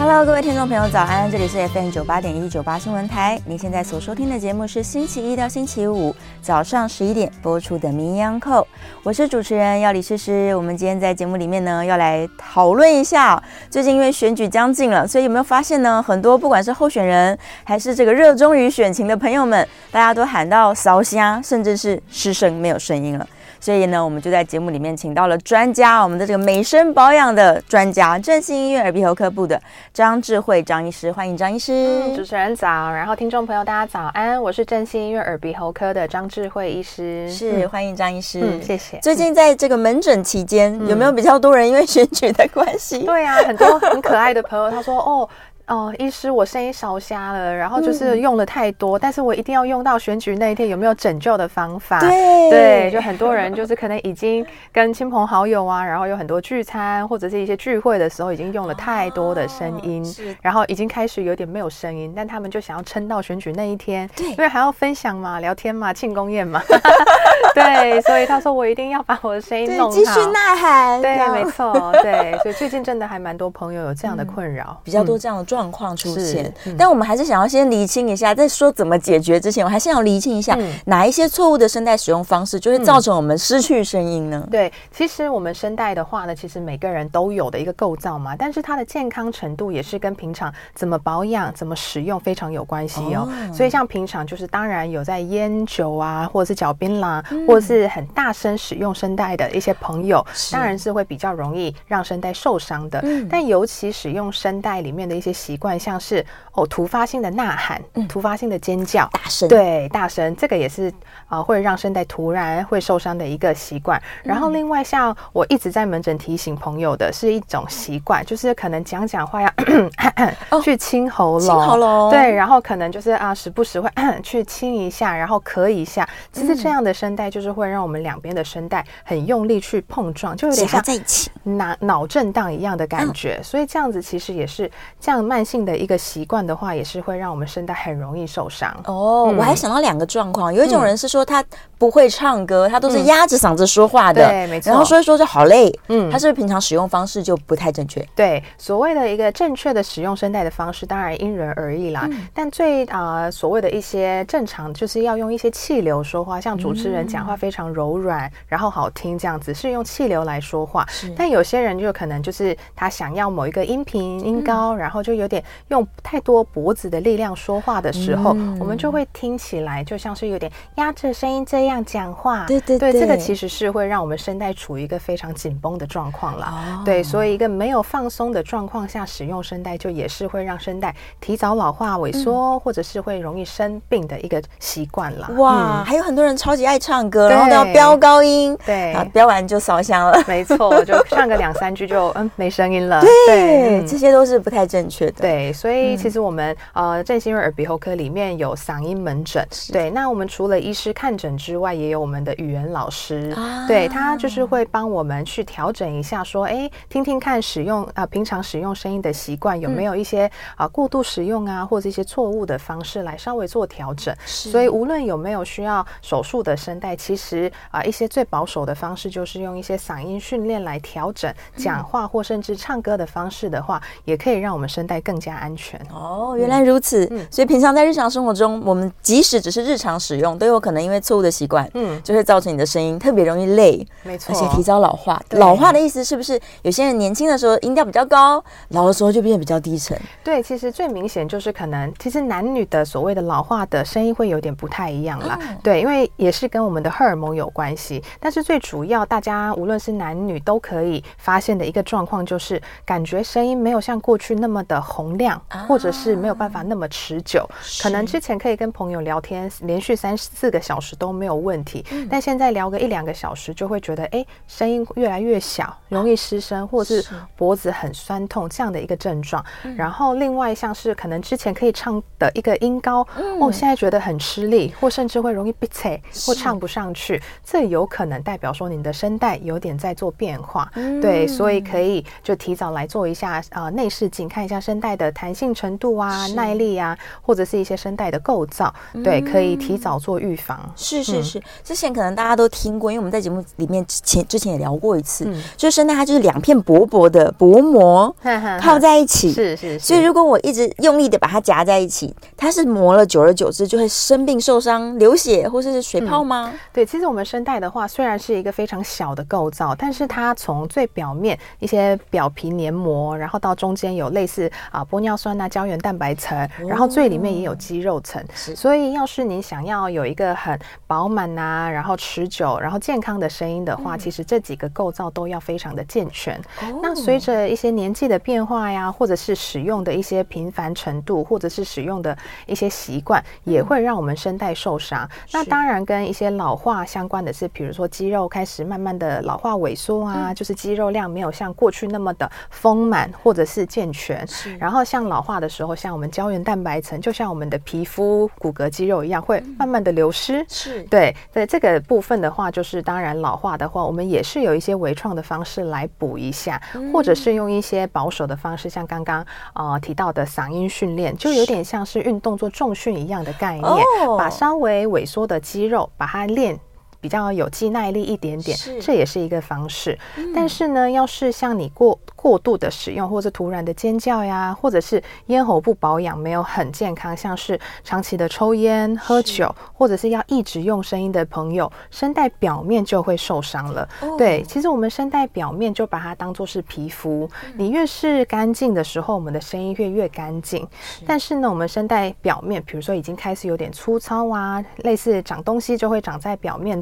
Hello，各位听众朋友，早安！这里是 FM 九八点一九八新闻台。您现在所收听的节目是星期一到星期五早上十一点播出的名医昂扣，我是主持人药理诗诗。我们今天在节目里面呢，要来讨论一下，最近因为选举将近了，所以有没有发现呢？很多不管是候选人，还是这个热衷于选情的朋友们，大家都喊到烧香，甚至是失声，没有声音了。所以呢，我们就在节目里面请到了专家，我们的这个美声保养的专家，振兴医院耳鼻喉科部的张智慧张医师，欢迎张医师。嗯，主持人早，然后听众朋友大家早安，我是振兴医院耳鼻喉科的张智慧医师，是欢迎张医师，嗯，谢谢。最近在这个门诊期间，嗯，有没有比较多人因为选举的关系？对啊，很多很可爱的朋友，他说哦。哦，医师，我声音烧瞎了，然后就是用了太多，嗯，但是我一定要用到选举那一天，有没有拯救的方法？对，对，就很多人就是可能已经跟亲朋好友啊，然后有很多聚餐或者是一些聚会的时候，已经用了太多的声音，哦，然后已经开始有点没有声音，但他们就想要撑到选举那一天，对，因为还要分享嘛，聊天嘛，庆功宴嘛，对，所以他说我一定要把我的声音弄好，继续呐喊，对，没错，对，所以最近真的还蛮多朋友有这样的困扰，嗯，比较多这样的状。状况出现，但我们还是想要先厘清一下，在说怎么解决之前，我还是要厘清一下哪一些错误的声带使用方式，就会造成我们失去声音呢？对，其实我们声带的话呢，其实每个人都有的一个构造嘛，但是它的健康程度也是跟平常怎么保养、怎么使用非常有关系哦。所以像平常就是当然有在烟酒啊，或者是嚼槟榔，或者是很大声使用声带的一些朋友，当然是会比较容易让声带受伤的。但尤其使用声带里面的一些。习惯像是哦，突发性的呐喊，嗯、突发性的尖叫，大声，对，大声，这个也是啊、呃，会让声带突然会受伤的一个习惯。然后另外像我一直在门诊提醒朋友的是一种习惯，就是可能讲讲话要咳咳去清喉咙，清喉咙，对，然后可能就是啊，时不时会 去清一下，然后咳一下。其实这样的声带就是会让我们两边的声带很用力去碰撞，就有点像在一起。脑脑震荡一样的感觉。嗯、所以这样子其实也是这样慢。性的一个习惯的话，也是会让我们声带很容易受伤哦。嗯、我还想到两个状况，有一种人是说他不会唱歌，嗯、他都是压着嗓子说话的，对，没错。然后说一说就好累，嗯，他是不是平常使用方式就不太正确？对，所谓的一个正确的使用声带的方式，当然因人而异啦。嗯、但最啊、呃，所谓的一些正常，就是要用一些气流说话，像主持人讲话非常柔软，嗯、然后好听这样子，是用气流来说话。但有些人就可能就是他想要某一个音频音高，嗯、然后就有点用太多脖子的力量说话的时候，嗯、我们就会听起来就像是有点压着声音这样讲话。对对对，对，这个其实是会让我们声带处于一个非常紧绷的状况了。哦、对，所以一个没有放松的状况下使用声带，就也是会让声带提早老化萎缩，嗯、或者是会容易生病的一个习惯了。哇，嗯、还有很多人超级爱唱歌，然后都要飙高音，对，飙完就烧香了。没错，就唱个两三句就嗯没声音了。对，对这些都是不太正确的。对。所以其实我们、嗯、呃振兴耳鼻喉科里面有嗓音门诊，对。那我们除了医师看诊之外，也有我们的语言老师，啊、对他就是会帮我们去调整一下，说，哎，听听看使用啊、呃，平常使用声音的习惯有没有一些啊、嗯呃、过度使用啊，或者一些错误的方式来稍微做调整。是所以无论有没有需要手术的声带，其实啊、呃、一些最保守的方式就是用一些嗓音训练来调整讲话或甚至唱歌的方式的话，嗯、也可以让我们声带更加安。全哦，原来如此。嗯，所以平常在日常生活中，我们即使只是日常使用，都有可能因为错误的习惯，嗯，就会造成你的声音特别容易累，没错，而且提早老化。老化的意思是不是有些人年轻的时候音调比较高，老的时候就变得比较低沉？对，其实最明显就是可能，其实男女的所谓的老化的声音会有点不太一样啦。嗯、对，因为也是跟我们的荷尔蒙有关系。但是最主要，大家无论是男女都可以发现的一个状况，就是感觉声音没有像过去那么的洪亮。或者是没有办法那么持久，可能之前可以跟朋友聊天连续三四个小时都没有问题，但现在聊个一两个小时就会觉得哎，声音越来越小，容易失声，或者是脖子很酸痛这样的一个症状。然后另外像是可能之前可以唱的一个音高，哦，现在觉得很吃力，或甚至会容易闭塞或唱不上去，这有可能代表说你的声带有点在做变化。对，所以可以就提早来做一下啊内视镜，看一下声声带的弹性程度啊、耐力啊，或者是一些声带的构造，对，可以提早做预防。是是是，之前可能大家都听过，因为我们在节目里面之前之前也聊过一次，就是声带它就是两片薄薄的薄膜靠在一起，是是。所以如果我一直用力的把它夹在一起，它是磨了，久而久之就会生病、受伤、流血或者是水泡吗？对，其实我们声带的话，虽然是一个非常小的构造，但是它从最表面一些表皮黏膜，然后到中间有类似啊玻尿酸啊胶原蛋白层，然后最里面也有肌肉层。所以要是你想要有一个很饱满啊，然后持久，然后健康的声音的话，其实这几个构造都要非常的健全。那随着一些年纪的变化呀，或者是使用的一些频繁程度，或者是使用的一些习惯，也会让我们声带受伤。那当然跟一些老化相关的是，比如说肌肉开始慢慢的老化萎缩啊，就是肌肉量没有像过去那么的丰满或者是健全。然后像老化的时候，像我们胶原蛋白层，就像我们的皮肤、骨骼、肌肉一样，会慢慢的流失。是对，在这个部分的话，就是当然老化的话，我们也是有一些微创的方式来补一下，或者是用一些保守的方式，像刚刚呃提到的嗓音训练，就有点像是运动做重训一样的概念，把稍微萎缩的肌肉把它练。比较有肌耐力一点点，这也是一个方式。嗯、但是呢，要是像你过过度的使用，或者突然的尖叫呀，或者是咽喉部保养没有很健康，像是长期的抽烟、喝酒，或者是要一直用声音的朋友，声带表面就会受伤了。哦、对，其实我们声带表面就把它当做是皮肤，嗯、你越是干净的时候，我们的声音越越干净。是但是呢，我们声带表面，比如说已经开始有点粗糙啊，类似长东西就会长在表面。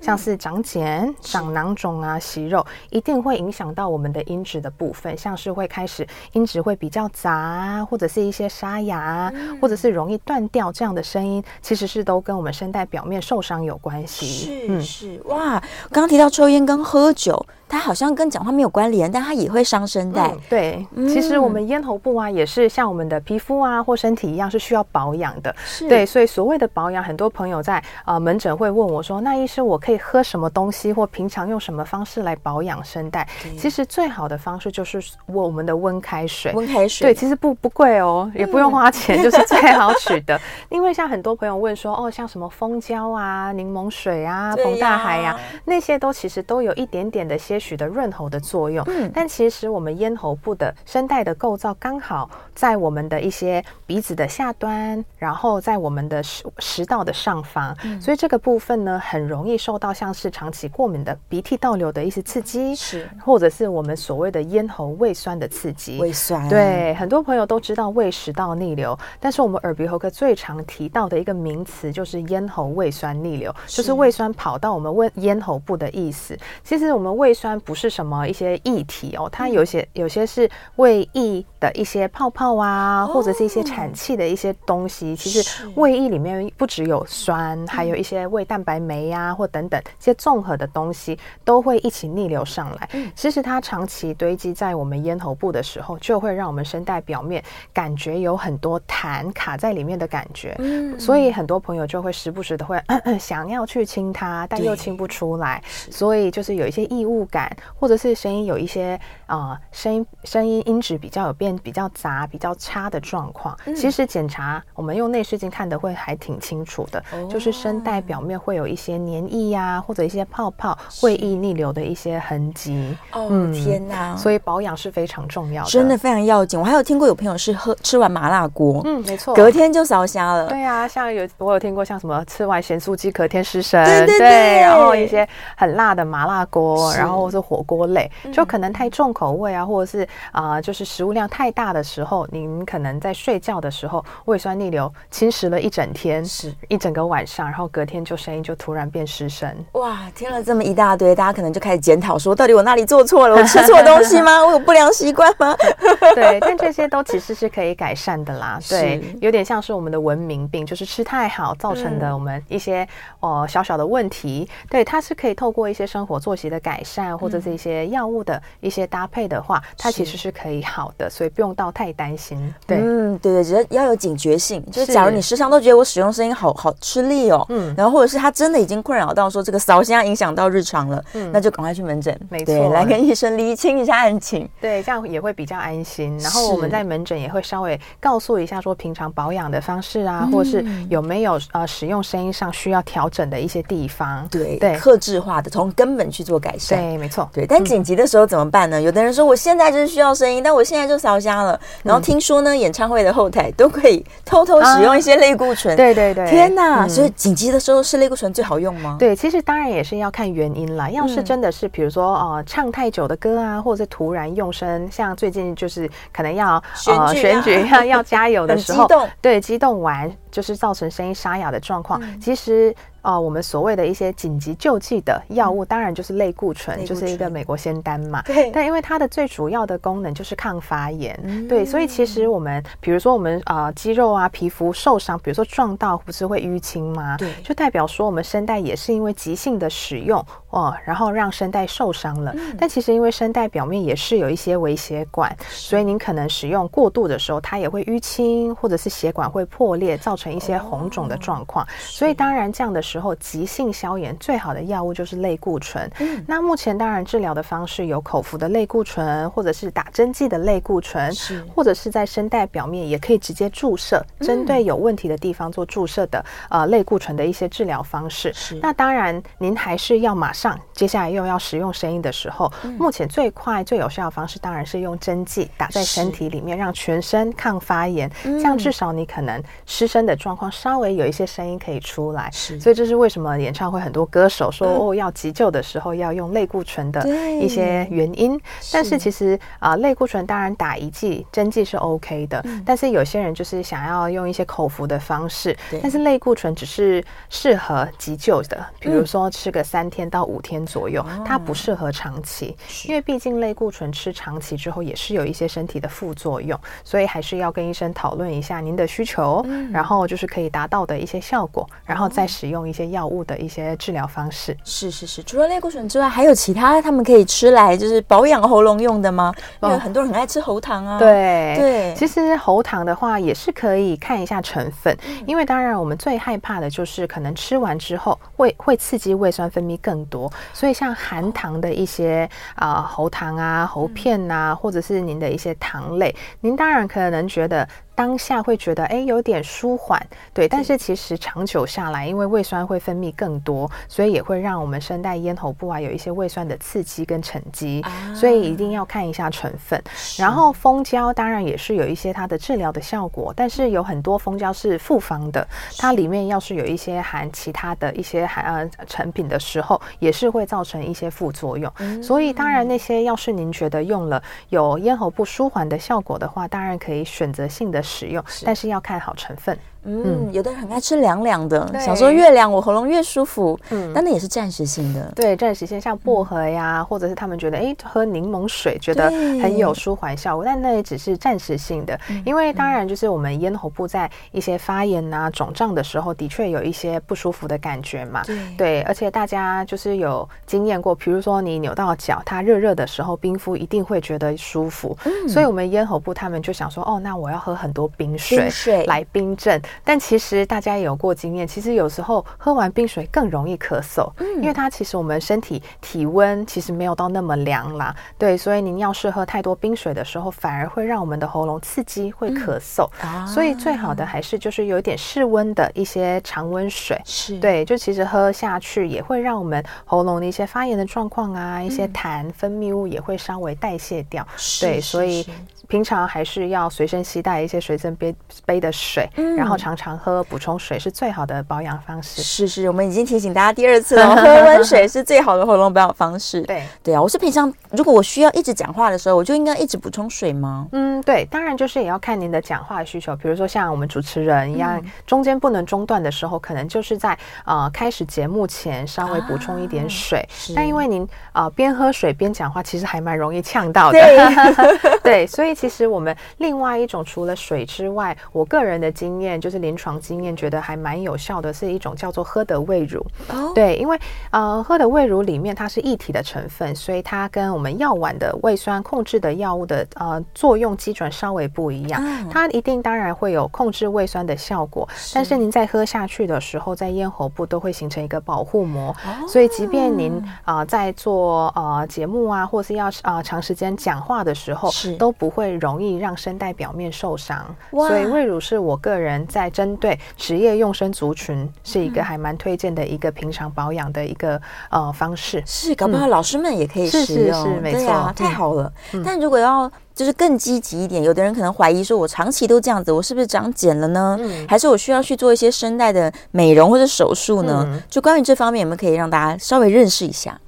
像是长茧、长囊肿啊、息肉，一定会影响到我们的音质的部分，像是会开始音质会比较杂，或者是一些沙哑，或者是容易断掉这样的声音，其实是都跟我们声带表面受伤有关系。是是，哇，刚刚提到抽烟跟喝酒。它好像跟讲话没有关联，但它也会伤声带。嗯、对，嗯、其实我们咽喉部啊，也是像我们的皮肤啊或身体一样，是需要保养的。是对，所以所谓的保养，很多朋友在啊、呃、门诊会问我说：“那医师，我可以喝什么东西，或平常用什么方式来保养声带？”其实最好的方式就是我们的温开水。温开水，对，其实不不贵哦，也不用花钱，嗯、就是最好取 的。因为像很多朋友问说：“哦，像什么蜂胶啊、柠檬水啊、澎大海呀、啊，那些都其实都有一点点的些。”许的润喉的作用，嗯，但其实我们咽喉部的声带的构造刚好在我们的一些鼻子的下端，然后在我们的食食道的上方，嗯，所以这个部分呢，很容易受到像是长期过敏的鼻涕倒流的一些刺激，是，或者是我们所谓的咽喉胃酸的刺激，胃酸，对，很多朋友都知道胃食道逆流，但是我们耳鼻喉科最常提到的一个名词就是咽喉胃酸逆流，是。就是胃酸跑到我们胃咽喉部的意思。其实我们胃酸。不是什么一些液体哦，它有些有些是胃液的一些泡泡啊，或者是一些产气的一些东西。其实胃液里面不只有酸，还有一些胃蛋白酶啊，或等等这些综合的东西都会一起逆流上来。其实它长期堆积在我们咽喉部的时候，就会让我们声带表面感觉有很多痰卡在里面的感觉。所以很多朋友就会时不时的会 想要去清它，但又清不出来，所以就是有一些异物感。或者是声音有一些啊、呃，声音声音音质比较有变比较杂、比较差的状况。嗯、其实检查我们用内视镜看的会还挺清楚的，哦、就是声带表面会有一些黏液呀，或者一些泡泡、胃液逆流的一些痕迹。哦、嗯、天哪！所以保养是非常重要的，真的非常要紧。我还有听过有朋友是喝吃完麻辣锅，嗯，没错，隔天就烧瞎了。对啊，像有我有听过像什么吃完咸酥鸡隔天失神，对对对，然后一些很辣的麻辣锅，然后。是火锅类，就可能太重口味啊，或者是啊、就是食物量太大的时候，您可能在睡觉的时候胃酸逆流侵蚀了一整天，是一整个晚上，然后隔天就声音就突然变失声。哇，听了这么一大堆，大家可能就开始检讨说，到底我哪里做错了？我吃错东西吗？我有不良习惯吗？对，但这些都其实是可以改善的啦。对，有点像是我们的文明病，就是吃太好造成的我们一些哦、呃、小小的问题。对，它是可以透过一些生活作息的改善。或者是一些药物的一些搭配的话，它其实是可以好的，所以不用到太担心。对，嗯，对对，只要要有警觉性。就是假如你时常都觉得我使用声音好好吃力哦，嗯，然后或者是它真的已经困扰到说这个烧声影响到日常了，嗯，那就赶快去门诊，没错，对，来跟医生厘清一下案情，对，这样也会比较安心。然后我们在门诊也会稍微告诉一下说平常保养的方式啊，嗯、或是有没有呃使用声音上需要调整的一些地方，对对，克制化的从根本去做改善，对，没错，对。但紧急的时候怎么办呢？嗯、有的人说我现在就是需要声音，但我现在就烧声了。然后听说呢，嗯、演唱会的后台都可以偷偷使用一些类固醇，啊、对对对，天哪！嗯、所以紧急的时候是类固醇最好用吗？对，其实当然也是要看原因啦。要是真的是比如说呃唱太久的歌啊，或者是突然用声，像最近就是可能要呃、选举要 要加油的时候，激动对，激动完就是造成声音沙哑的状况，嗯、其实。呃，我们所谓的一些紧急救济的药物，当然就是类固醇，就是一个美国仙丹嘛。对。但因为它的最主要的功能就是抗发炎，对，所以其实我们，比如说我们啊肌肉啊皮肤受伤，比如说撞到，不是会淤青吗？对。就代表说我们声带也是因为急性的使用哦，然后让声带受伤了。但其实因为声带表面也是有一些微血管，所以您可能使用过度的时候，它也会淤青，或者是血管会破裂，造成一些红肿的状况。所以当然这样的时候，急性消炎最好的药物就是类固醇。嗯，那目前当然治疗的方式有口服的类固醇，或者是打针剂的类固醇，是或者是在声带表面也可以直接注射，针对有问题的地方做注射的呃类固醇的一些治疗方式。是，那当然您还是要马上接下来又要使用声音的时候，嗯，目前最快最有效的方式当然是用针剂打在身体里面，让全身抗发炎，这样至少你可能失声的状况稍微有一些声音可以出来。是，所以这是为什么。什么演唱会很多歌手说哦，要急救的时候要用类固醇的一些原因，但是其实啊，类固醇当然打一剂针剂是 OK 的，但是有些人就是想要用一些口服的方式，但是类固醇只是适合急救的，比如说吃个三天到五天左右，它不适合长期，因为毕竟类固醇吃长期之后也是有一些身体的副作用，所以还是要跟医生讨论一下您的需求，然后就是可以达到的一些效果，然后再使用一些药物的一些治疗方式。是是是，除了类固醇之外，还有其他他们可以吃来就是保养喉咙用的吗？因为很多人很爱吃喉糖啊。对。对，其实喉糖的话也是可以看一下成分，因为当然我们最害怕的就是可能吃完之后会会刺激胃酸分泌更多，所以像含糖的一些啊、喉糖啊、喉片呐、啊，或者是您的一些糖类，您当然可能觉得。当下会觉得哎有点舒缓，对，但是其实长久下来，因为胃酸会分泌更多，所以也会让我们声带咽喉部啊有一些胃酸的刺激跟沉积，啊、所以一定要看一下成分。然后蜂胶当然也是有一些它的治疗的效果，但是有很多蜂胶是复方的，它里面要是有一些含其他的一些含呃成品的时候，也是会造成一些副作用。嗯、所以当然那些要是您觉得用了有咽喉部舒缓的效果的话，当然可以选择性的。使用，但是要看好成分。嗯，有的人很爱吃凉凉的，想说越凉我喉咙越舒服。嗯，但那也是暂时性的。对，暂时性，像薄荷呀，嗯、或者是他们觉得哎喝柠檬水觉得很有舒缓效果，但那也只是暂时性的。嗯、因为当然就是我们咽喉部在一些发炎啊、肿胀的时候，的确有一些不舒服的感觉嘛。对，对，而且大家就是有经验过，比如说你扭到脚，它热热的时候，冰敷一定会觉得舒服。嗯，所以我们咽喉部他们就想说，哦，那我要喝很多冰水，冰水来冰镇。但其实大家也有过经验，其实有时候喝完冰水更容易咳嗽，嗯，因为它其实我们身体体温其实没有到那么凉啦，对，所以您要是喝太多冰水的时候，反而会让我们的喉咙刺激，会咳嗽，嗯，所以最好的还是就是有一点室温的一些常温水，是。对，就其实喝下去也会让我们喉咙的一些发炎的状况啊，一些痰分泌物也会稍微代谢掉，是对，所以。平常还是要随身携带一些随身杯杯的水，嗯、然后常常喝补充水是最好的保养方式。是是，我们已经提醒大家第二次了，喝温水是最好的喉咙保养方式。对对啊，我是平常如果我需要一直讲话的时候，我就应该一直补充水吗？嗯，对，当然就是也要看您的讲话需求。比如说像我们主持人一样，嗯、中间不能中断的时候，可能就是在呃开始节目前稍微补充一点水。啊、但因为您啊、呃、边喝水边讲话，其实还蛮容易呛到的。对，对，所以。其实我们另外一种除了水之外，我个人的经验就是临床经验，觉得还蛮有效的，是一种叫做喝的胃乳。哦，对，因为呃，喝的胃乳里面它是液体的成分，所以它跟我们药丸的胃酸控制的药物的呃作用基准稍微不一样。它一定当然会有控制胃酸的效果，但是您在喝下去的时候，在咽喉部都会形成一个保护膜，所以即便您啊在做呃节目啊，或是要啊长时间讲话的时候，都不会容易让声带表面受伤。所以胃乳是我个人在针对职业用声族群是一个还蛮推荐的一个平常保养的一个呃方式。是，搞不好老师们也可以使用，是是是，没错，太好了。但如果要就是更积极一点，有的人可能怀疑说，我长期都这样子，我是不是长茧了呢？嗯，还是我需要去做一些声带的美容或者手术呢？嗯，就关于这方面，有没有可以让大家稍微认识一下？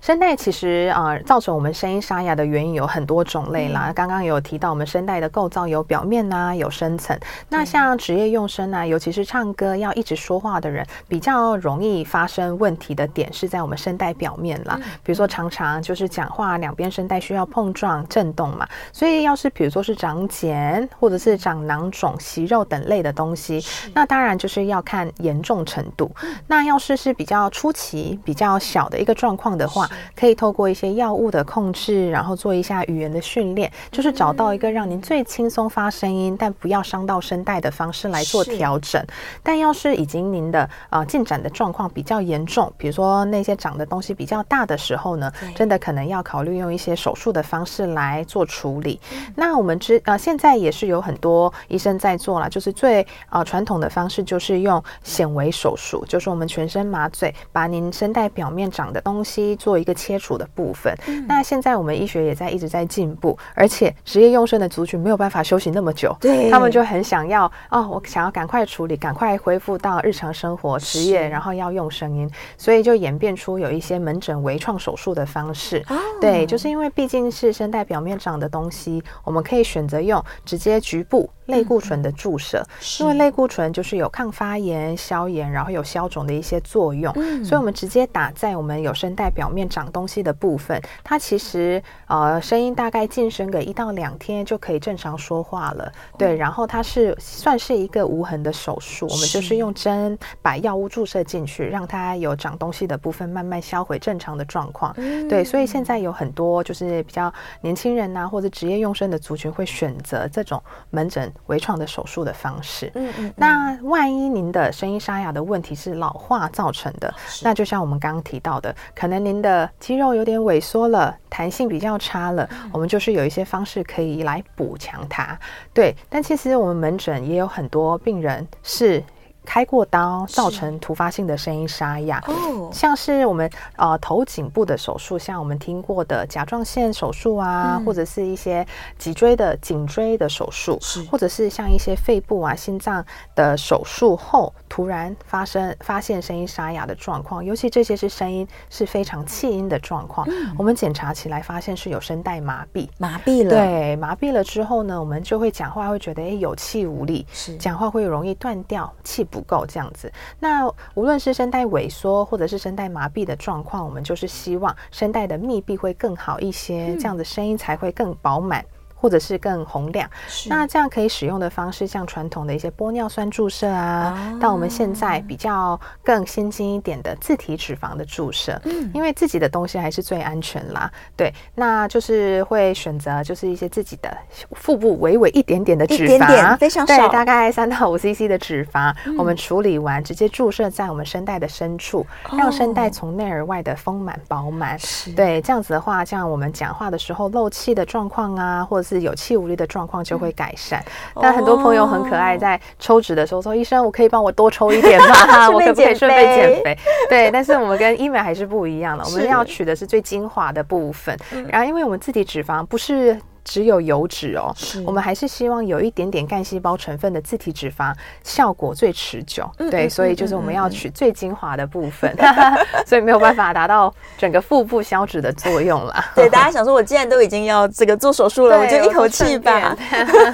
声带其实啊、呃，造成我们声音沙哑的原因有很多种类啦。刚刚有提到，我们声带的构造有表面呐、啊，有深层。那像职业用声啊，尤其是唱歌要一直说话的人，比较容易发生问题的点是在我们声带表面啦。比如说常常就是讲话两边声带需要碰撞震动嘛，所以要是比如说是长茧或者是长囊肿、息肉等类的东西，那当然就是要看严重程度。那要是是比较初期、比较小的一个状况的话，可以透过一些药物的控制，然后做一下语言的训练，就是找到一个让您最轻松发声音，但不要伤到声带的方式来做调整。但要是已经您的呃进展的状况比较严重，比如说那些长的东西比较大的时候呢，真的可能要考虑用一些手术的方式来做处理。那我们知呃现在也是有很多医生在做了，就是最呃传统的方式就是用显微手术，就是我们全身麻醉，把您声带表面长的东西。做一个切除的部分。嗯、那现在我们医学也在一直在进步，而且职业用肾的族群没有办法休息那么久，对，他们就很想要哦，我想要赶快处理，赶快恢复到日常生活职业，然后要用声音，所以就演变出有一些门诊微创手术的方式。哦、对，就是因为毕竟是声带表面长的东西，我们可以选择用直接局部类固醇的注射，嗯、因为类固醇就是有抗发炎、消炎，然后有消肿的一些作用，嗯、所以我们直接打在我们有声带表面长东西的部分，它其实呃声音大概晋升个一到两天就可以正常说话了。对，然后它是算是一个无痕的手术，我们就是用针把药物注射进去，让它有长东西的部分慢慢销毁正常的状况。对，所以现在有很多就是比较年轻人呐、啊，或者职业用声的族群会选择这种门诊微创的手术的方式。嗯嗯。那万一您的声音沙哑的问题是老化造成的，那就像我们刚刚提到的，可能您的肌肉有点萎缩了，弹性比较差了，我们就是有一些方式可以来补强它。对，但其实我们门诊也有很多病人是。开过刀造成突发性的声音沙哑，哦，像是我们呃头颈部的手术，像我们听过的甲状腺手术啊，嗯、或者是一些脊椎的颈椎的手术，是。或者是像一些肺部啊、心脏的手术后突然发生发现声音沙哑的状况，尤其这些是声音是非常气音的状况，嗯、我们检查起来发现是有声带麻痹，麻痹了，对，麻痹了之后呢，我们就会讲话会觉得诶有气无力，是。讲话会容易断掉气。不够这样子，那无论是声带萎缩或者是声带麻痹的状况，我们就是希望声带的密闭会更好一些，嗯、这样子声音才会更饱满。或者是更洪亮，是。那这样可以使用的方式，像传统的一些玻尿酸注射啊，哦、到我们现在比较更先进一点的自体脂肪的注射，嗯，因为自己的东西还是最安全啦，对，那就是会选择就是一些自己的腹部微微一点点的脂肪，点点非常少，对，大概三到五 CC 的脂肪，嗯、我们处理完直接注射在我们声带的深处，哦、让声带从内而外的丰满饱满，是。对，这样子的话，像我们讲话的时候漏气的状况啊，或者是有气无力的状况就会改善，嗯、但很多朋友很可爱，在抽脂的时候说：“医生，我可以帮我多抽一点吗？我可不可以顺便减肥？”对，但是我们跟医美还是不一样的，我们要取的是最精华的部分。然后，因为我们自体脂肪不是。只有油脂哦，我们还是希望有一点点干细胞成分的自体脂肪，效果最持久。嗯、对，所以就是我们要取最精华的部分，所以没有办法达到整个腹部消脂的作用了。对，大家想说，我既然都已经要这个做手术了，我就一口气吧。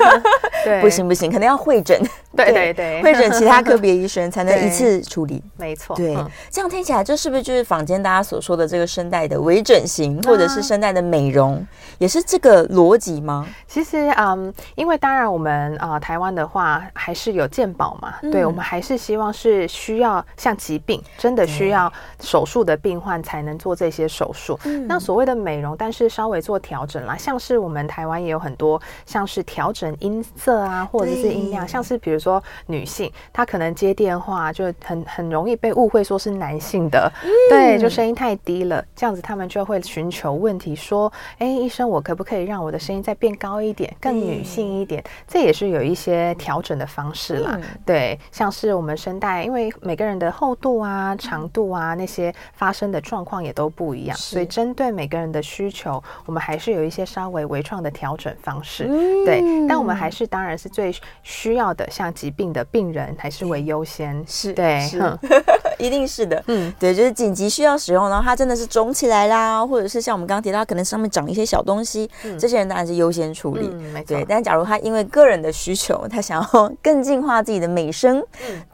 对，不行不行，可能要会诊对对对，会诊其他科别医生才能一次处理。没错，对，这样听起来，这是不是就是坊间大家所说的这个声带的微整形，或者是声带的美容，也是这个逻辑吗？其实，嗯，因为当然我们啊，台湾的话还是有健保嘛，对，我们还是希望是需要像疾病真的需要手术的病患才能做这些手术。那所谓的美容，但是稍微做调整啦，像是我们台湾也有很多像是调整音色啊，或者是音量，像是比如说女性，她可能接电话就很很容易被误会说是男性的，对，就声音太低了，这样子他们就会寻求问题说，哎，医生，我可不可以让我的声音再变高一点，更女性一点？这也是有一些调整的方式啦。对，像是我们声带，因为每个人的厚度啊、长度啊那些发声的状况也都不一样，所以针对每个人的需求，我们还是有一些稍微微创的调整方式。对，但我们还是当然是最需要的，像疾病的病人还是为优先。是对，是 一定是的。嗯，对，就是紧急需要使用，然后它真的是肿起来啦，或者是像我们刚刚提到，可能上面长一些小东西，这些人当然是优先处理。对，但假如他因为个人的需求，他想要 更净化自己的美声，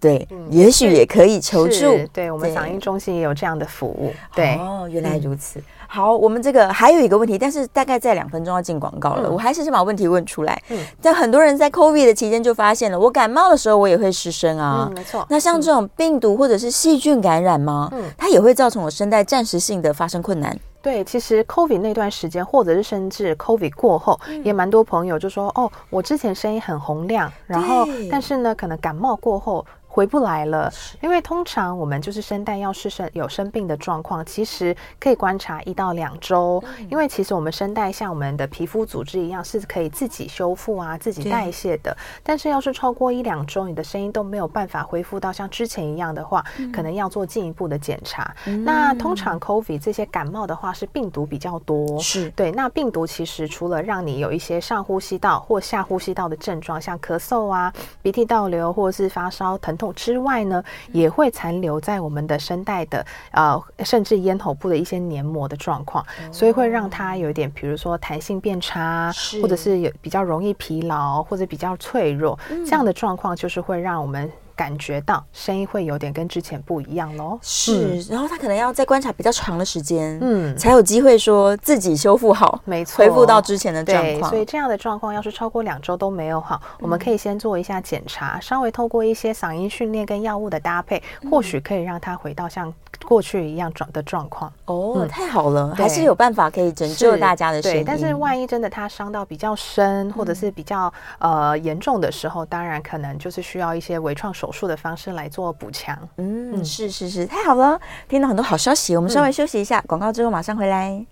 对，也许也可以求助。对，我们嗓音中心也有这样的服务。对，哦，原来如此。好，我们这个还有一个问题，但是大概在两分钟要进广告了，我还是先把问题问出来。嗯，但很多人在 COVID 的期间就发现了，我感冒的时候我也会失声啊。嗯，没错。那像这种病毒或者是细菌感染吗？嗯，它也会造成我声带暂时性的发生困难。对，其实 COVID 那段时间，或者是甚至 COVID 过后，也蛮多朋友就说，哦，我之前声音很洪亮，然后但是呢，可能感冒过后。回不来了，因为通常我们就是声带要是生有生病的状况，其实可以观察一到两周。因为其实我们声带像我们的皮肤组织一样，是可以自己修复啊、自己代谢的。但是要是超过一两周，你的声音都没有办法恢复到像之前一样的话，可能要做进一步的检查。那通常 COVID 这些感冒的话，是病毒比较多，是对。那病毒其实除了让你有一些上呼吸道或下呼吸道的症状，像咳嗽啊、鼻涕倒流或者是发烧、疼痛。之外呢，也会残留在我们的声带的呃，甚至咽喉部的一些黏膜的状况，所以会让它有一点，比如说弹性变差，或者是有比较容易疲劳或者比较脆弱，这样的状况就是会让我们。感觉到声音会有点跟之前不一样喽，是，然后他可能要再观察比较长的时间，嗯，才有机会说自己修复好，没错，恢复到之前的状况。所以这样的状况要是超过两周都没有好，我们可以先做一下检查，稍微透过一些嗓音训练跟药物的搭配，或许可以让他回到像过去一样状的状况。哦，太好了，还是有办法可以拯救大家的声音。对，但是万一真的他伤到比较深，或者是比较呃严重的时候，当然可能就是需要一些微创手术的方式来做补强，嗯，是是是，太好了，听到很多好消息。我们稍微休息一下，广告之后马上回来。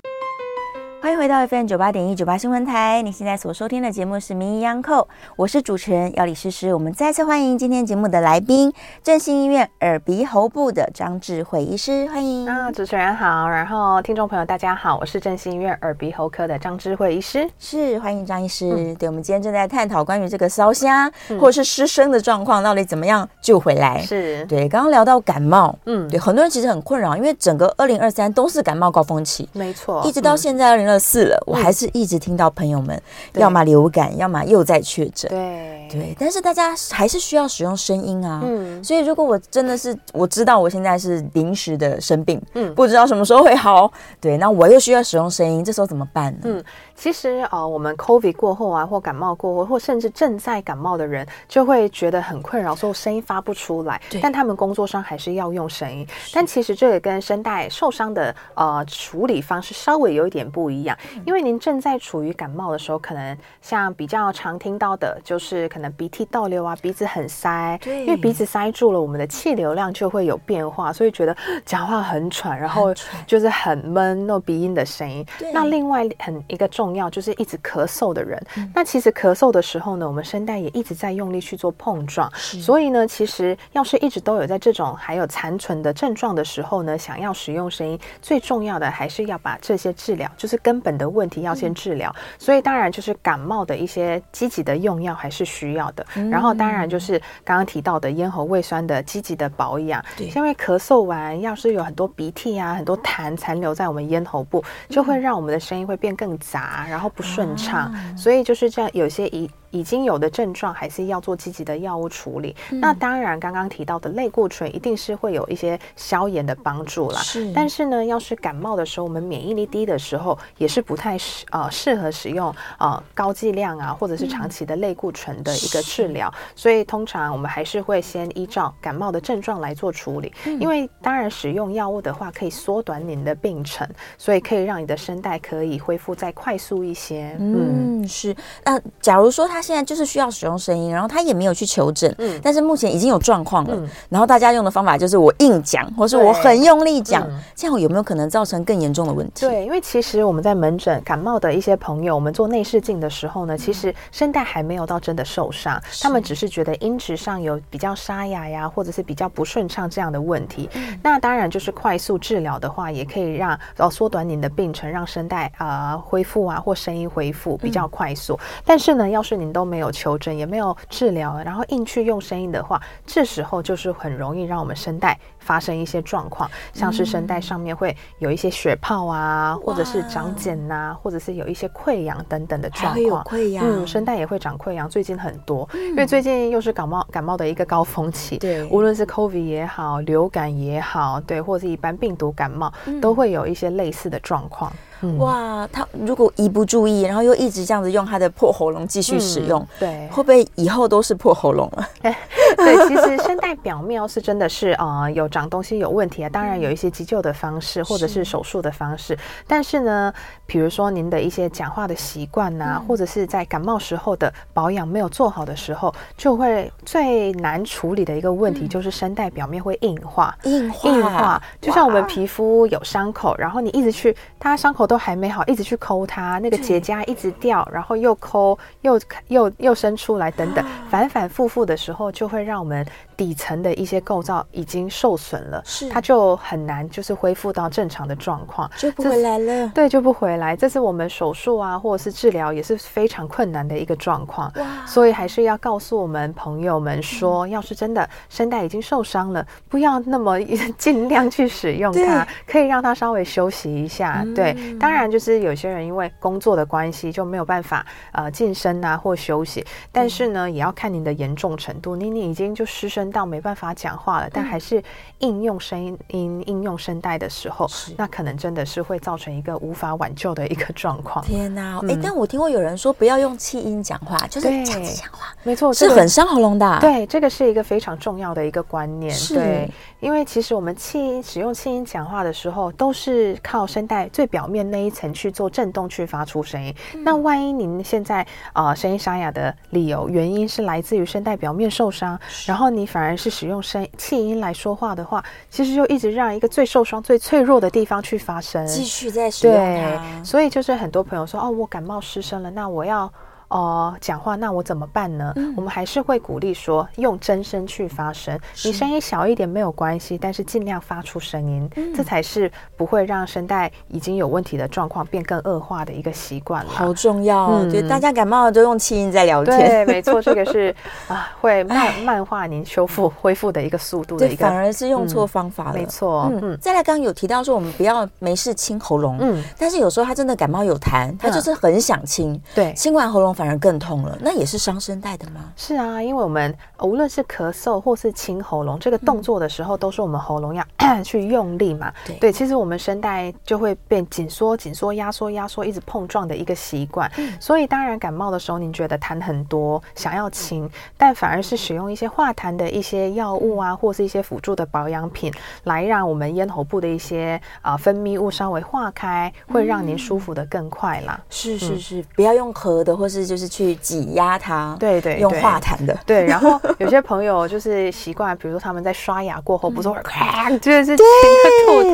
欢迎回到 FM 九八点一九八新闻台，你现在所收听的节目是《名医央叩》，我是主持人要李诗诗。我们再次欢迎今天节目的来宾，振兴医院耳鼻喉部的张智慧医师，欢迎。啊，主持人好，然后听众朋友大家好，我是振兴医院耳鼻喉科的张智慧医师，是欢迎张医师。嗯、对，我们今天正在探讨关于这个烧香、嗯、或者是失声的状况，到底怎么样救回来？是对，刚刚聊到感冒，嗯，对，很多人其实很困扰，因为整个二零二三都是感冒高峰期，没错，一直到现在二零。二四了，我还是一直听到朋友们，要么流感，要么又在确诊。对对，但是大家还是需要使用声音啊。嗯，所以如果我真的是我知道我现在是临时的生病，嗯，不知道什么时候会好，对，那我又需要使用声音，这时候怎么办呢？嗯，其实呃，我们 COVID 过后啊，或感冒过后，或甚至正在感冒的人，就会觉得很困扰，说声音发不出来。对，但他们工作上还是要用声音。但其实这也跟声带受伤的呃处理方式稍微有一点不一样。因为您正在处于感冒的时候，可能像比较常听到的，就是可能鼻涕倒流啊，鼻子很塞。对，因为鼻子塞住了，我们的气流量就会有变化，所以觉得 讲话很喘，然后就是很闷，那种鼻音的声音。对。那另外很一个重要就是一直咳嗽的人，嗯、那其实咳嗽的时候呢，我们声带也一直在用力去做碰撞，所以呢，其实要是一直都有在这种还有残存的症状的时候呢，想要使用声音，最重要的还是要把这些治疗，就是根本的问题要先治疗，所以当然就是感冒的一些积极的用药还是需要的。然后当然就是刚刚提到的咽喉胃酸的积极的保养。对，因为咳嗽完要是有很多鼻涕啊，很多痰残留在我们咽喉部，就会让我们的声音会变更杂，然后不顺畅。所以就是这样，有些一。已经有的症状，还是要做积极的药物处理。嗯、那当然，刚刚提到的类固醇一定是会有一些消炎的帮助啦。是，但是呢，要是感冒的时候，我们免疫力低的时候，也是不太适呃适合使用呃高剂量啊，或者是长期的类固醇的一个治疗。嗯、所以通常我们还是会先依照感冒的症状来做处理。嗯、因为当然使用药物的话，可以缩短您的病程，所以可以让你的声带可以恢复再快速一些。嗯，嗯是。那假如说他。他现在就是需要使用声音，然后他也没有去求诊，嗯，但是目前已经有状况了，嗯、然后大家用的方法就是我硬讲，或是我很用力讲，嗯、这样有没有可能造成更严重的问题？对，因为其实我们在门诊感冒的一些朋友，我们做内视镜的时候呢，其实声带还没有到真的受伤，嗯、他们只是觉得音质上有比较沙哑呀，或者是比较不顺畅这样的问题。嗯、那当然就是快速治疗的话，也可以让呃缩短你的病程，让声带啊、呃、恢复啊或声音恢复比较快速。嗯、但是呢，要是都没有求诊，也没有治疗，然后硬去用声音的话，这时候就是很容易让我们声带发生一些状况，像是声带上面会有一些血泡啊，嗯、或者是长茧呐、啊，或者是有一些溃疡等等的状况。溃疡，嗯，声带也会长溃疡，最近很多，嗯、因为最近又是感冒感冒的一个高峰期，对，无论是 COVID 也好，流感也好，对，或者是一般病毒感冒，嗯、都会有一些类似的状况。嗯、哇，他如果一不注意，然后又一直这样子用他的破喉咙继续使用，嗯、对，会不会以后都是破喉咙了？对，其实声带表面是真的是啊、呃，有长东西有问题啊。当然有一些急救的方式或者是手术的方式，是但是呢，比如说您的一些讲话的习惯呐，嗯、或者是在感冒时候的保养没有做好的时候，就会最难处理的一个问题就是声带表面会硬化，硬化，硬化，就像我们皮肤有伤口，然后你一直去，它伤口都还没好，一直去抠它，那个结痂一直掉，然后又抠，又又又生出来，等等，反反复复的时候，就会让我们。底层的一些构造已经受损了，是它就很难就是恢复到正常的状况，就不回来了。对，就不回来。这是我们手术啊，或者是治疗也是非常困难的一个状况。哇所以还是要告诉我们朋友们说，嗯、要是真的声带已经受伤了，不要那么 尽量去使用它，可以让它稍微休息一下。嗯、对，当然就是有些人因为工作的关系就没有办法呃晋升啊或休息，但是呢，嗯、也要看您的严重程度。你你已经就失声。到没办法讲话了，但还是应用声音、应应用声带的时候，那可能真的是会造成一个无法挽救的一个状况。天哪！哎、嗯欸，但我听过有人说不要用气音讲话，就是这样子讲话，没错，是很伤喉咙的、啊。对，这个是一个非常重要的一个观念。是对，因为其实我们气音使用气音讲话的时候，都是靠声带最表面那一层去做震动去发出声音。嗯、那万一您现在呃声音沙哑的理由原因是来自于声带表面受伤，然后你反而是使用声气音来说话的话，其实就一直让一个最受伤、最脆弱的地方去发声，继续在使用它。所以就是很多朋友说，哦，我感冒失声了，那我要。哦，讲话那我怎么办呢？嗯、我们还是会鼓励说用真声去发声。你声音小一点没有关系，但是尽量发出声音，嗯、这才是不会让声带已经有问题的状况变更恶化的一个习惯了。好重要哦！对、嗯，大家感冒了都用气音在聊天。对，没错，这个是 啊，会慢慢化您修复恢复的一个速度的一个。反而是用错方法了。嗯、没错，嗯。嗯再来，刚刚有提到说我们不要没事清喉咙，嗯，但是有时候他真的感冒有痰，他就是很想清，嗯、对，清完喉咙。反而更痛了，那也是伤声带的吗？是啊，因为我们无论是咳嗽或是清喉咙，这个动作的时候，都是我们喉咙要、嗯、去用力嘛。对，对，其实我们声带就会变紧缩、紧缩、压缩、压缩，一直碰撞的一个习惯。嗯、所以当然感冒的时候，您觉得痰很多，想要清，嗯、但反而是使用一些化痰的一些药物啊，或是一些辅助的保养品，来让我们咽喉部的一些啊、呃、分泌物稍微化开，会让您舒服的更快啦。是是是，嗯、不要用咳的，或是。就是去挤压它，对，对对，用化痰的，对。然后有些朋友就是习惯，比如说他们在刷牙过后，不是会咔，就是吐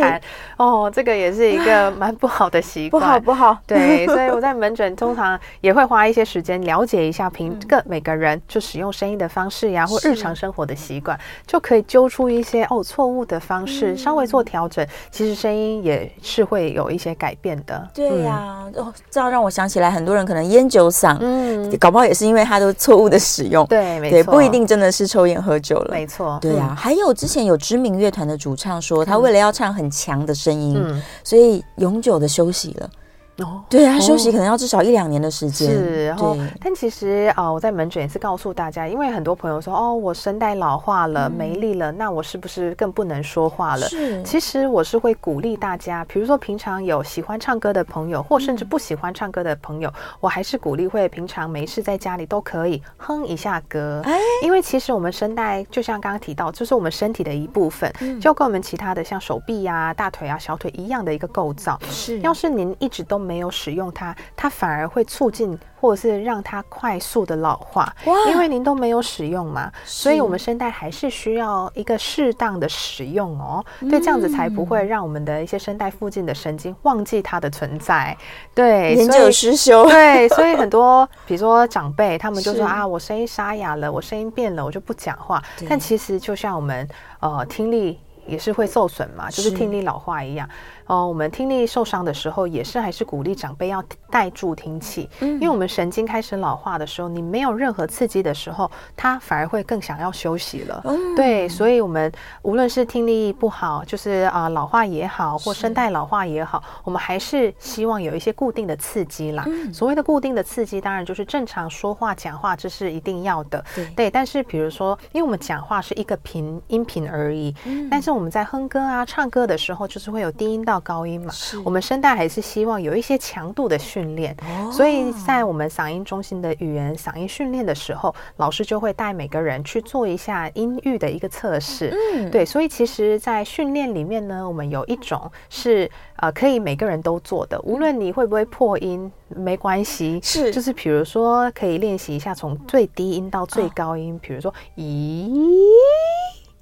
痰，哦，这个也是一个蛮不好的习惯，不好不好。对，所以我在门诊通常也会花一些时间了解一下，平个每个人就使用声音的方式呀，或日常生活的习惯，就可以揪出一些哦错误的方式，稍微做调整，其实声音也是会有一些改变的。对呀，哦，这样让我想起来，很多人可能烟酒嗓。嗯，搞不好也是因为他都错误的使用，对，没错，不一定真的是抽烟喝酒了，没错，对、啊。嗯、还有之前有知名乐团的主唱说，他为了要唱很强的声音，嗯、所以永久的休息了。哦，对，他休息可能要至少一两年的时间。是，然后，但其实啊、呃，我在门诊也是告诉大家，因为很多朋友说，哦，我声带老化了，没力了，那我是不是更不能说话了？是，其实我是会鼓励大家，比如说平常有喜欢唱歌的朋友，或甚至不喜欢唱歌的朋友，我还是鼓励会平常没事在家里都可以哼一下歌，因为其实我们声带就像刚刚提到，就是我们身体的一部分，就跟我们其他的像手臂呀、啊、大腿啊、小腿一样的一个构造。是，要是您一直都没有使用它，它反而会促进或者是让它快速的老化。因为您都没有使用嘛，所以我们声带还是需要一个适当的使用哦。对，这样子才不会让我们的一些声带附近的神经忘记它的存在。对，年久失修。对，所以很多比如说长辈，他们就说啊，我声音沙哑了，我声音变了，我就不讲话。但其实就像我们呃听力也是会受损嘛，就是听力老化一样。哦，我们听力受伤的时候，也是还是鼓励长辈要戴助听器，嗯，因为我们神经开始老化的时候，你没有任何刺激的时候，他反而会更想要休息了。嗯，对，所以我们无论是听力不好，就是啊、呃、老化也好，或声带老化也好，我们还是希望有一些固定的刺激啦。嗯，所谓的固定的刺激，当然就是正常说话讲话，这是一定要的。对，对，但是比如说，因为我们讲话是一个频音频而已，嗯，但是我们在哼歌啊、唱歌的时候，就是会有低音到高音嘛，我们声带还是希望有一些强度的训练，哦，所以在我们嗓音中心的语言嗓音训练的时候，老师就会带每个人去做一下音域的一个测试。嗯，对，所以其实，在训练里面呢，我们有一种是呃可以每个人都做的，无论你会不会破音没关系，是。就是比如说可以练习一下从最低音到最高音，哦，比如说咦。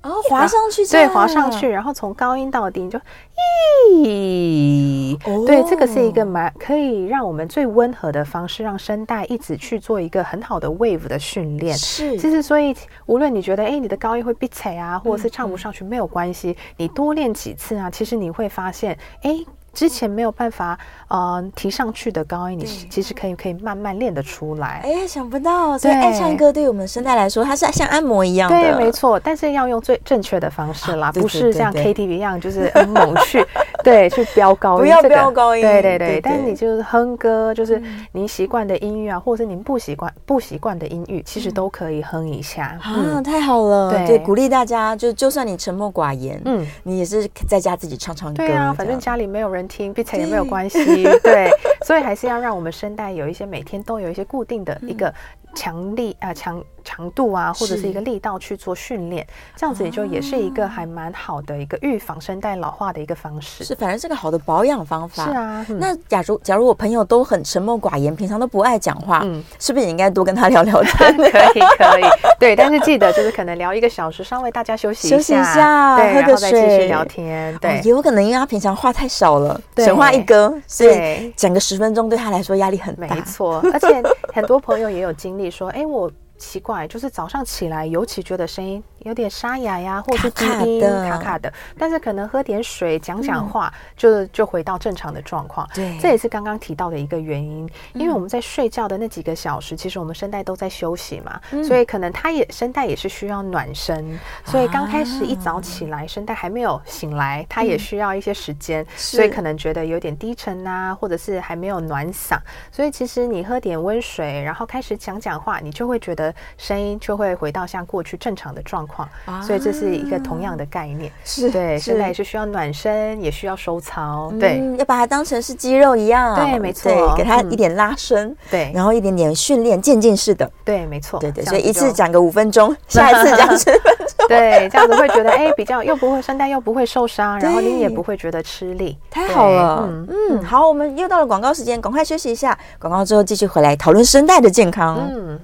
哦，滑上去，对，滑上去，然后从高音到低音就咦，哦，对，这个是一个蛮可以让我们最温和的方式，让声带一直去做一个很好的 wave 的训练。是，其实所以无论你觉得哎，你的高音会闭嘴啊，或者是唱不上去，没有关系，你多练几次啊，其实你会发现，哎。之前没有办法，呃，提上去的高音，你其实可以可以慢慢练得出来。哎，想不到，所以爱唱歌对于我们声带来说，它是像按摩一样的。对，没错。但是要用最正确的方式啦，不是像 KTV 一样，就是猛去，对，去飙高音。不要飙高音。对对对。但是你就是哼歌，就是您习惯的音域啊，或者是您不习惯不习惯的音域，其实都可以哼一下。啊，太好了。对，鼓励大家，就就算你沉默寡言，嗯，你也是在家自己唱唱歌。对啊，反正家里没有人。听，并且也没有关系，对，所以还是要让我们声带有一些每天都有一些固定的一个强力啊强。长度啊，或者是一个力道去做训练，这样子也就也是一个还蛮好的一个预防声带老化的一个方式。是，反正是个好的保养方法。是啊，嗯、那假如假如我朋友都很沉默寡言，平常都不爱讲话，嗯，是不是也应该多跟他聊聊天？可以，可以。对，但是记得就是可能聊一个小时，稍微大家休息一下，休息一下，对，喝个水，继续聊天。对，也有可能因为他平常话太少了，神话一哥，所以讲个十分钟对他来说压力很大。没错，而且很多朋友也有经历说，哎，我。奇怪，就是早上起来，尤其觉得声音有点沙哑呀，或者是低音卡卡，卡卡的。但是可能喝点水，讲讲话，嗯、就就回到正常的状况。对，这也是刚刚提到的一个原因。因为我们在睡觉的那几个小时，嗯、其实我们声带都在休息嘛，嗯、所以可能它也声带也是需要暖身。所以刚开始一早起来，声带还没有醒来，它也需要一些时间，嗯、所以可能觉得有点低沉啊，或者是还没有暖嗓。所以其实你喝点温水，然后开始讲讲话，你就会觉得。声音就会回到像过去正常的状况，啊、所以这是一个同样的概念。是对，现在也是需要暖身，也需要收操。嗯、对，要把它当成是肌肉一样。对，没错，给它一点拉伸。嗯、对，然后一点点训练，渐进式的。对，没错。对对，所以一次讲个五分钟，下一次讲十分钟。对，这样子会觉得哎，比较又不会声带又不会受伤，然后你也不会觉得吃力。太好了。嗯嗯，好，我们又到了广告时间，赶快休息一下。广告之后继续回来讨论声带的健康。嗯。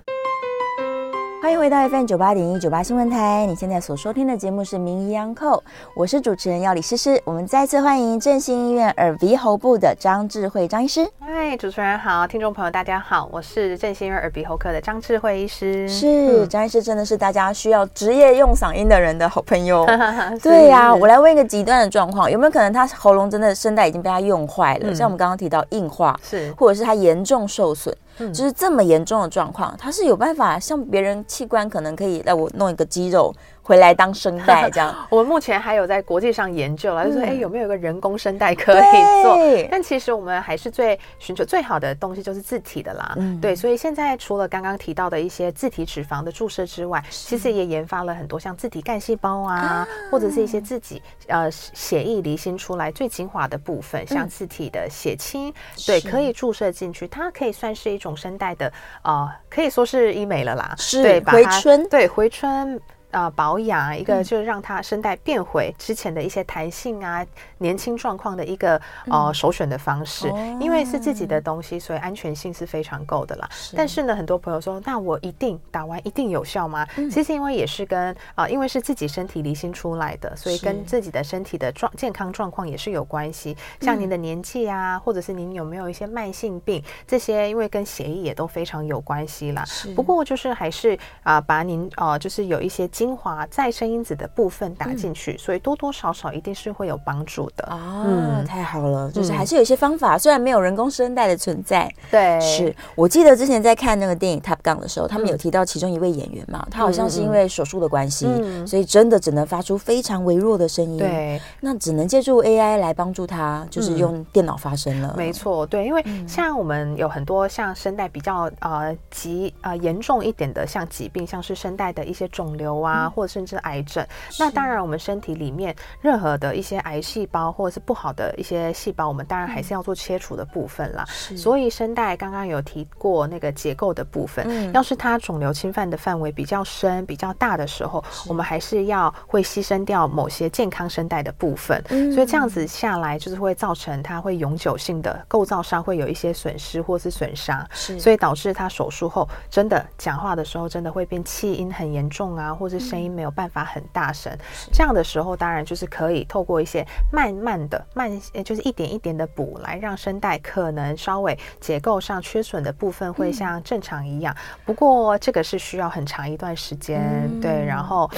欢迎回到 FM 九八点一九八新闻台，你现在所收听的节目是名医央叩，我是主持人要李诗诗。我们再次欢迎振兴医院耳鼻喉部的张智慧张医师。嗨，主持人好，听众朋友大家好，我是振兴医院耳鼻喉科的张智慧医师。是张医师，真的是大家需要职业用嗓音的人的好朋友。对呀、啊，我来问一个极端的状况，有没有可能他喉咙真的声带已经被他用坏了？嗯、像我们刚刚提到硬化，是，或者是他严重受损？就是这么严重的状况，他是有办法像别人器官可能可以让我弄一个肌肉回来当声带这样。我们目前还有在国际上研究了，就是说，哎，有没有一个人工声带可以做？但其实我们还是最寻求最好的东西就是自体的啦。嗯，对，所以现在除了刚刚提到的一些自体脂肪的注射之外，其实也研发了很多像自体干细胞啊，或者是一些自己呃血液离心出来最精华的部分，像自体的血清，对，可以注射进去，它可以算是一种声带的呃，可以说是医美了啦，是对，回春，对，回春。啊、呃，保养一个就是让它声带变回之前的一些弹性啊、年轻状况的一个呃首选的方式，嗯、因为是自己的东西，所以安全性是非常够的啦。是但是呢，很多朋友说，那我一定打完一定有效吗？嗯、其实因为也是跟啊、呃，因为是自己身体离心出来的，所以跟自己的身体的状健康状况也是有关系。像您的年纪啊，嗯、或者是您有没有一些慢性病，这些因为跟协议也都非常有关系啦。不过就是还是啊、呃，把您呃，就是有一些。精华再生因子的部分打进去，嗯、所以多多少少一定是会有帮助的。哦。嗯，太好了，就是还是有一些方法，嗯、虽然没有人工声带的存在，对，是我记得之前在看那个电影《Top Gun》的时候，他们有提到其中一位演员嘛，他好像是因为手术的关系，嗯、所以真的只能发出非常微弱的声音，对，那只能借助 AI 来帮助他，就是用电脑发声了。没错，对，因为像我们有很多像声带比较呃急呃严重一点的像疾病，像是声带的一些肿瘤啊。啊，或者甚至癌症，那当然，我们身体里面任何的一些癌细胞或者是不好的一些细胞，我们当然还是要做切除的部分啦。是。所以声带刚刚有提过那个结构的部分，嗯、要是它肿瘤侵犯的范围比较深、比较大的时候，我们还是要会牺牲掉某些健康声带的部分。嗯、所以这样子下来，就是会造成它会永久性的构造上会有一些损失或是损伤，是。所以导致他手术后真的讲话的时候真的会变气音很严重啊，或者声音没有办法很大声，这样的时候当然就是可以透过一些慢慢的慢，就是一点一点的补，来让声带可能稍微结构上缺损的部分会像正常一样。不过这个是需要很长一段时间，对，然后。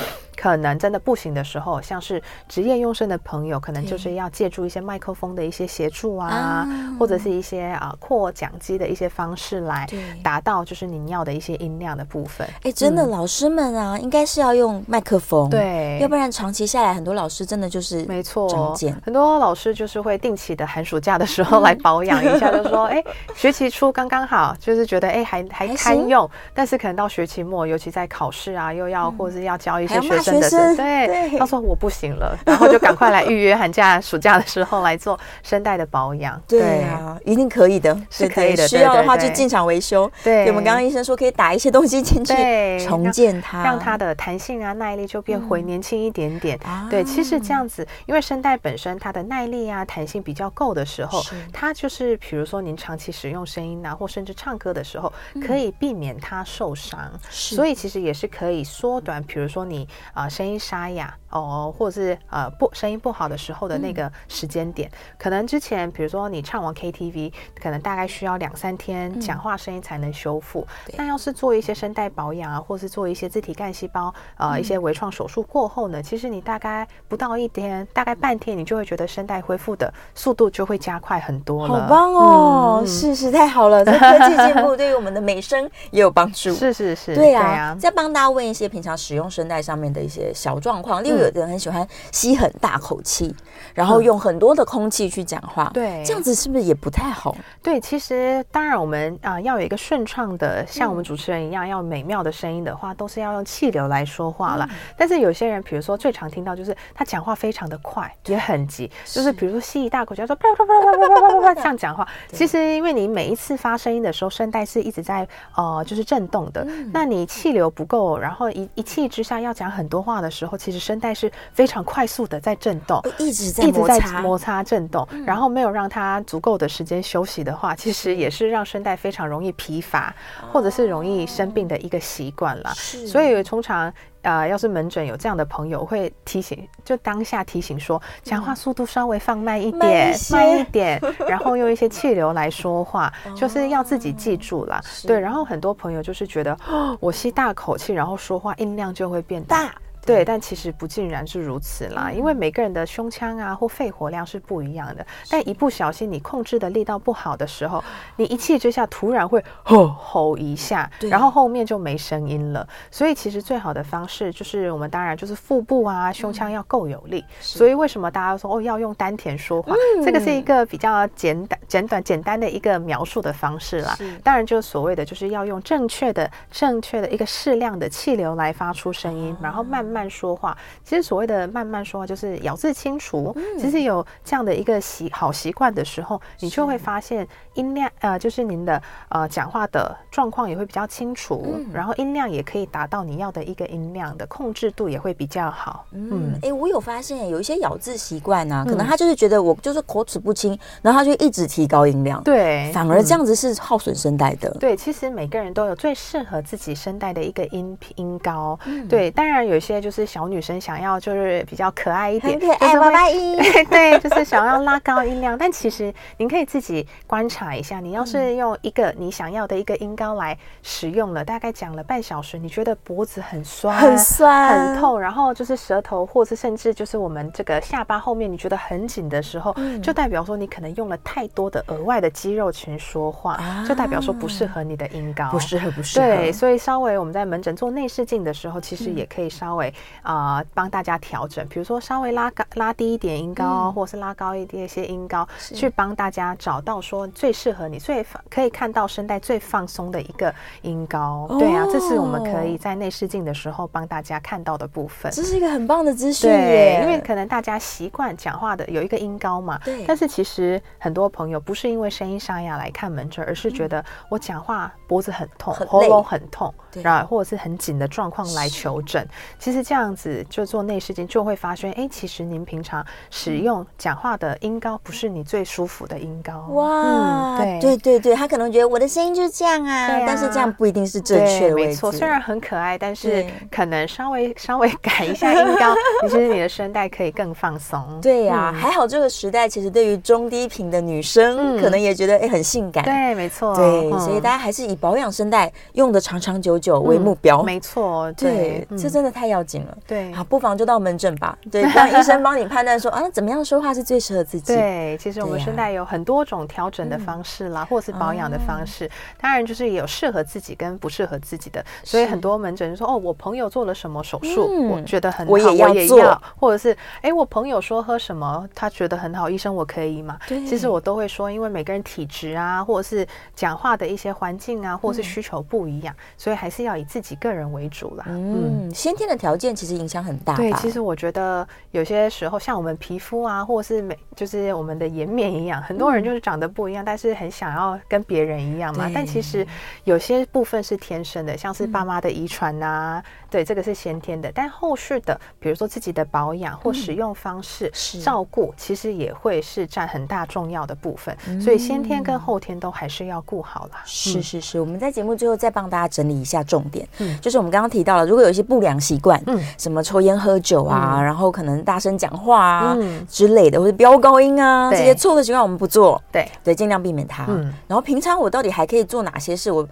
可能真的不行的时候，像是职业用声的朋友，可能就是要借助一些麦克风的一些协助啊，或者是一些啊扩讲机的一些方式来达到就是你要的一些音量的部分。哎，真的，嗯、老师们啊，应该是要用麦克风，对，要不然长期下来，很多老师真的就是没错，很多老师就是会定期的寒暑假的时候 来保养一下，就说哎，学期初刚刚好，就是觉得哎还还堪用，行。但是可能到学期末，尤其在考试啊，又要、嗯、或者是要教一些学生。对，对他说我不行了，然后就赶快来预约寒假、暑假的时候来做声带的保养。对啊，一定可以的，是可以的。需要的话就进场维修。对，我们刚刚医生说可以打一些东西进去，对，重建它，让它的弹性啊、耐力就变回年轻一点点。对，其实这样子，因为声带本身它的耐力啊、弹性比较够的时候，它就是比如说您长期使用声音啊，或甚至唱歌的时候，可以避免它受伤。所以其实也是可以缩短，比如说你啊。声音沙哑哦，或者是呃不声音不好的时候的那个时间点，嗯、可能之前比如说你唱完 KTV，可能大概需要两三天讲话声音才能修复。那、嗯、要是做一些声带保养啊，或是做一些自体干细胞呃、嗯、一些微创手术过后呢，其实你大概不到一天，大概半天，你就会觉得声带恢复的速度就会加快很多了。好棒哦，嗯、是是太好了，这科技进步 对于我们的美声也有帮助。是是是，对呀、啊。再帮大家问一些平常使用声带上面的一些。些小状况，例如个人很喜欢吸很大口气，然后用很多的空气去讲话，对，这样子是不是也不太好？对，其实当然我们啊要有一个顺畅的，像我们主持人一样要美妙的声音的话，都是要用气流来说话了。但是有些人，比如说最常听到就是他讲话非常的快，也很急，就是比如说吸一大口气，说啪啪啪啪啪啪啪啪这样讲话。其实因为你每一次发声音的时候，声带是一直在呃就是震动的，那你气流不够，然后一一气之下要讲很多话的时候，其实声带。是非常快速的在震动，一直在摩擦，一直在摩擦。震动，嗯、然后没有让它足够的时间休息的话，其实也是让声带非常容易疲乏，是或者是容易生病的一个习惯了。是。所以通常呃，要是门诊有这样的朋友，会提醒，就当下提醒说，讲话速度稍微放慢一点，嗯、慢一点，然后用一些气流来说话，就是要自己记住了。是。对，然后很多朋友就是觉得，哦，我吸大口气，然后说话音量就会变大。对，但其实不尽然是如此啦，因为每个人的胸腔啊或肺活量是不一样的，但一不小心你控制的力道不好的时候，你一气之下突然会吼吼一下，然后后面就没声音了。所以其实最好的方式就是我们当然就是腹部啊胸腔要够有力。所以为什么大家说哦要用丹田说话？这个是一个比较简短、简短、简单的一个描述的方式啦。当然就是所谓的就是要用正确的、正确的一个适量的气流来发出声音，然后慢慢说话。其实所谓的慢慢说话，就是咬字清楚。其实有这样的一个习好习惯的时候，你就会发现音量呃，就是您的呃讲话的状况也会比较清楚，然后音量也可以达到你要的一个音量的控制度也会比较好。嗯，哎，我有发现有一些咬字习惯呢，可能他就是觉得我就是口齿不清，然后他就一直提高音量。对，反而这样子是耗损声带的。对，其实每个人都有最适合自己声带的一个音音高。对，当然有一些就是小女生想要就是比较可爱一点，可爱娃娃音，对，就是想要拉高音量。但其实您可以自己观察一下，你要是用一个你想要的一个音高来使用了，大概讲了半小时，你觉得脖子很酸、很酸、很痛，然后就是舌头，或是甚至就是我们这个下巴后面你觉得很紧的时候，就代表说你可能用了太多的额外的肌肉群说话，就代表说不适合你的音高，不适合，不适合。对，所以稍微我们在门诊做内视镜的时候，其实也可以稍微啊、呃、帮大家调整，比如说稍微拉高、拉低一点音高，嗯、或者是拉高一点一些音高，去帮大家找到说最适合你、最可以看到声带最放松的一个音高。哦、对啊，这是我们可以在内视镜的时候帮大家看到的部分。这是一个很棒的资讯耶，对，因为可能大家习惯讲话的有一个音高嘛，对。但是其实很多朋友不是因为声音沙哑来看门诊，而是觉得我讲话脖子很痛，很喉咙很痛，然后或者是很紧的状况来求诊。其实这样子就做内视镜就会发现，哎，其实您平常使用讲话的音高不是你最舒服的音高。哇，对对对对，他可能觉得我的声音就是这样啊，但是这样不一定是正确的。没错，虽然很可爱，但是可能稍微稍微改一下音高，其实你的声带可以更放松。对呀，还好这个时代其实对于中低频的女生，可能也觉得哎很性感。对，没错。对，所以大家还是以保养声带用的长长久久为目标。没错，对，这真的太要对，好，不妨就到门诊吧。对，让医生帮你判断说啊，怎么样说话是最适合自己。对，其实我们声带有很多种调整的方式啦，或者是保养的方式。当然，就是也有适合自己跟不适合自己的。所以很多门诊就说哦，我朋友做了什么手术，我觉得很好，我也要做。或者是哎，我朋友说喝什么，他觉得很好，医生我可以吗？对，其实我都会说，因为每个人体质啊，或者是讲话的一些环境啊，或者是需求不一样，所以还是要以自己个人为主啦。嗯，先天的条件其实影响很大。对，其实我觉得有些时候，像我们皮肤啊，或者是美，就是我们的颜面一样，很多人就是长得不一样，但是很想要跟别人一样嘛。但其实有些部分是天生的，像是爸妈的遗传呐，对，这个是先天的。但后续的，比如说自己的保养或使用方式、照顾，其实也会是占很大重要的部分。所以先天跟后天都还是要顾好了。是是是，我们在节目最后再帮大家整理一下重点。嗯，就是我们刚刚提到了，如果有一些不良习惯，嗯，什么抽烟喝酒啊，然后可能大声讲话啊之类的，或者飙高音啊，这些错的习惯我们不做。对对，尽量避免它。嗯，然后平常我到底还可以做哪些事？我一。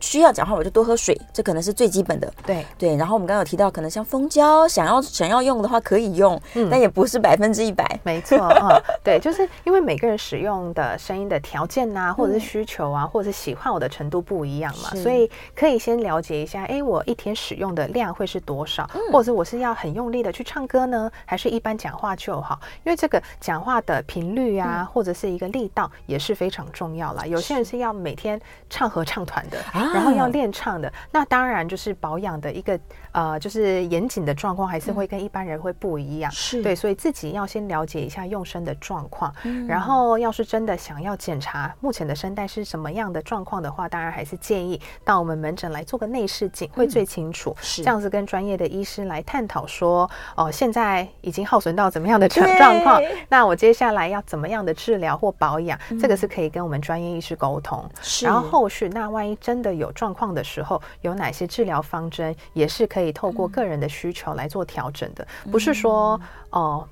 需要讲话，我就多喝水，这可能是最基本的。对。对，然后我们刚刚有提到，可能像蜂胶，想要想要用的话可以用，嗯、但也不是百分之一百。没错啊、嗯，对，就是因为每个人使用的声音的条件啊，或者是需求啊，或者是喜欢我的程度不一样嘛，所以可以先了解一下，哎，我一天使用的量会是多少，嗯、或者是我是要很用力的去唱歌呢，还是一般讲话就好？因为这个讲话的频率啊，嗯、或者是一个力道也是非常重要啦。有些人是要每天唱合唱团的，啊、然后要练唱。的那当然就是保养的一个呃，就是严谨的状况，还是会跟一般人会不一样。是对，所以自己要先了解一下用声的状况，嗯、然后要是真的想要检查目前的声带是什么样的状况的话，当然还是建议到我们门诊来做个内视镜，会最清楚。嗯、是这样子跟专业的医师来探讨说，哦、呃，现在已经耗损到怎么样的状状况，那我接下来要怎么样的治疗或保养，嗯、这个是可以跟我们专业医师沟通。是然后后续那万一真的有状况的时候，时候有哪些治疗方针，也是可以透过个人的需求来做调整的，不是说哦。呃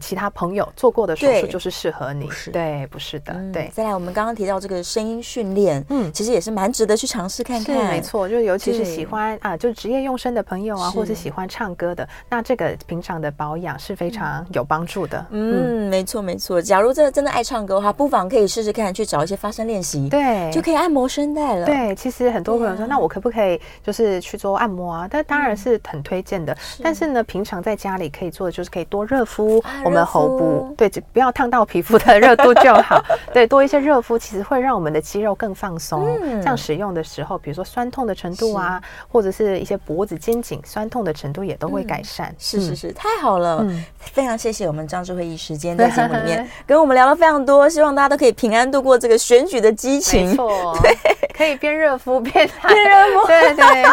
其他朋友做过的手术就是适合你，是对，不是的，嗯、对。再来，我们刚刚提到这个声音训练，嗯，其实也是蛮值得去尝试看看，没错，就尤其是喜欢啊，就职业用声的朋友啊，或是喜欢唱歌的，那这个平常的保养是非常有帮助的。嗯，嗯没错没错。假如真的真的爱唱歌的话，不妨可以试试看，去找一些发声练习，对，就可以按摩声带了。对，其实很多朋友说，那我可不可以就是去做按摩啊？但当然是很推荐的。但是呢，平常在家里可以做的就是可以多热敷我们喉部，对，就不要烫到皮肤的热度就好。对，多一些热敷，其实会让我们的肌肉更放松。嗯这样使用的时候，比如说酸痛的程度啊，或者是一些脖子、肩颈酸痛的程度也都会改善。是是是，太好了！非常谢谢我们张智慧医师今天在节目里面 跟我们聊了非常多，希望大家都可以平安度过这个选举的激情。没错，对，可以边热敷边喊，边热敷，对对，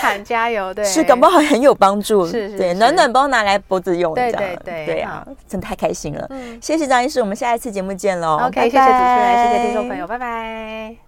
喊加油，对，是，感冒好很有帮助。是是，对，暖暖包拿来脖子用，对对对，对啊，真的太开心了。谢谢张医师，我们下一次节目见喽。OK，谢谢主持人，谢谢听众朋友，拜拜。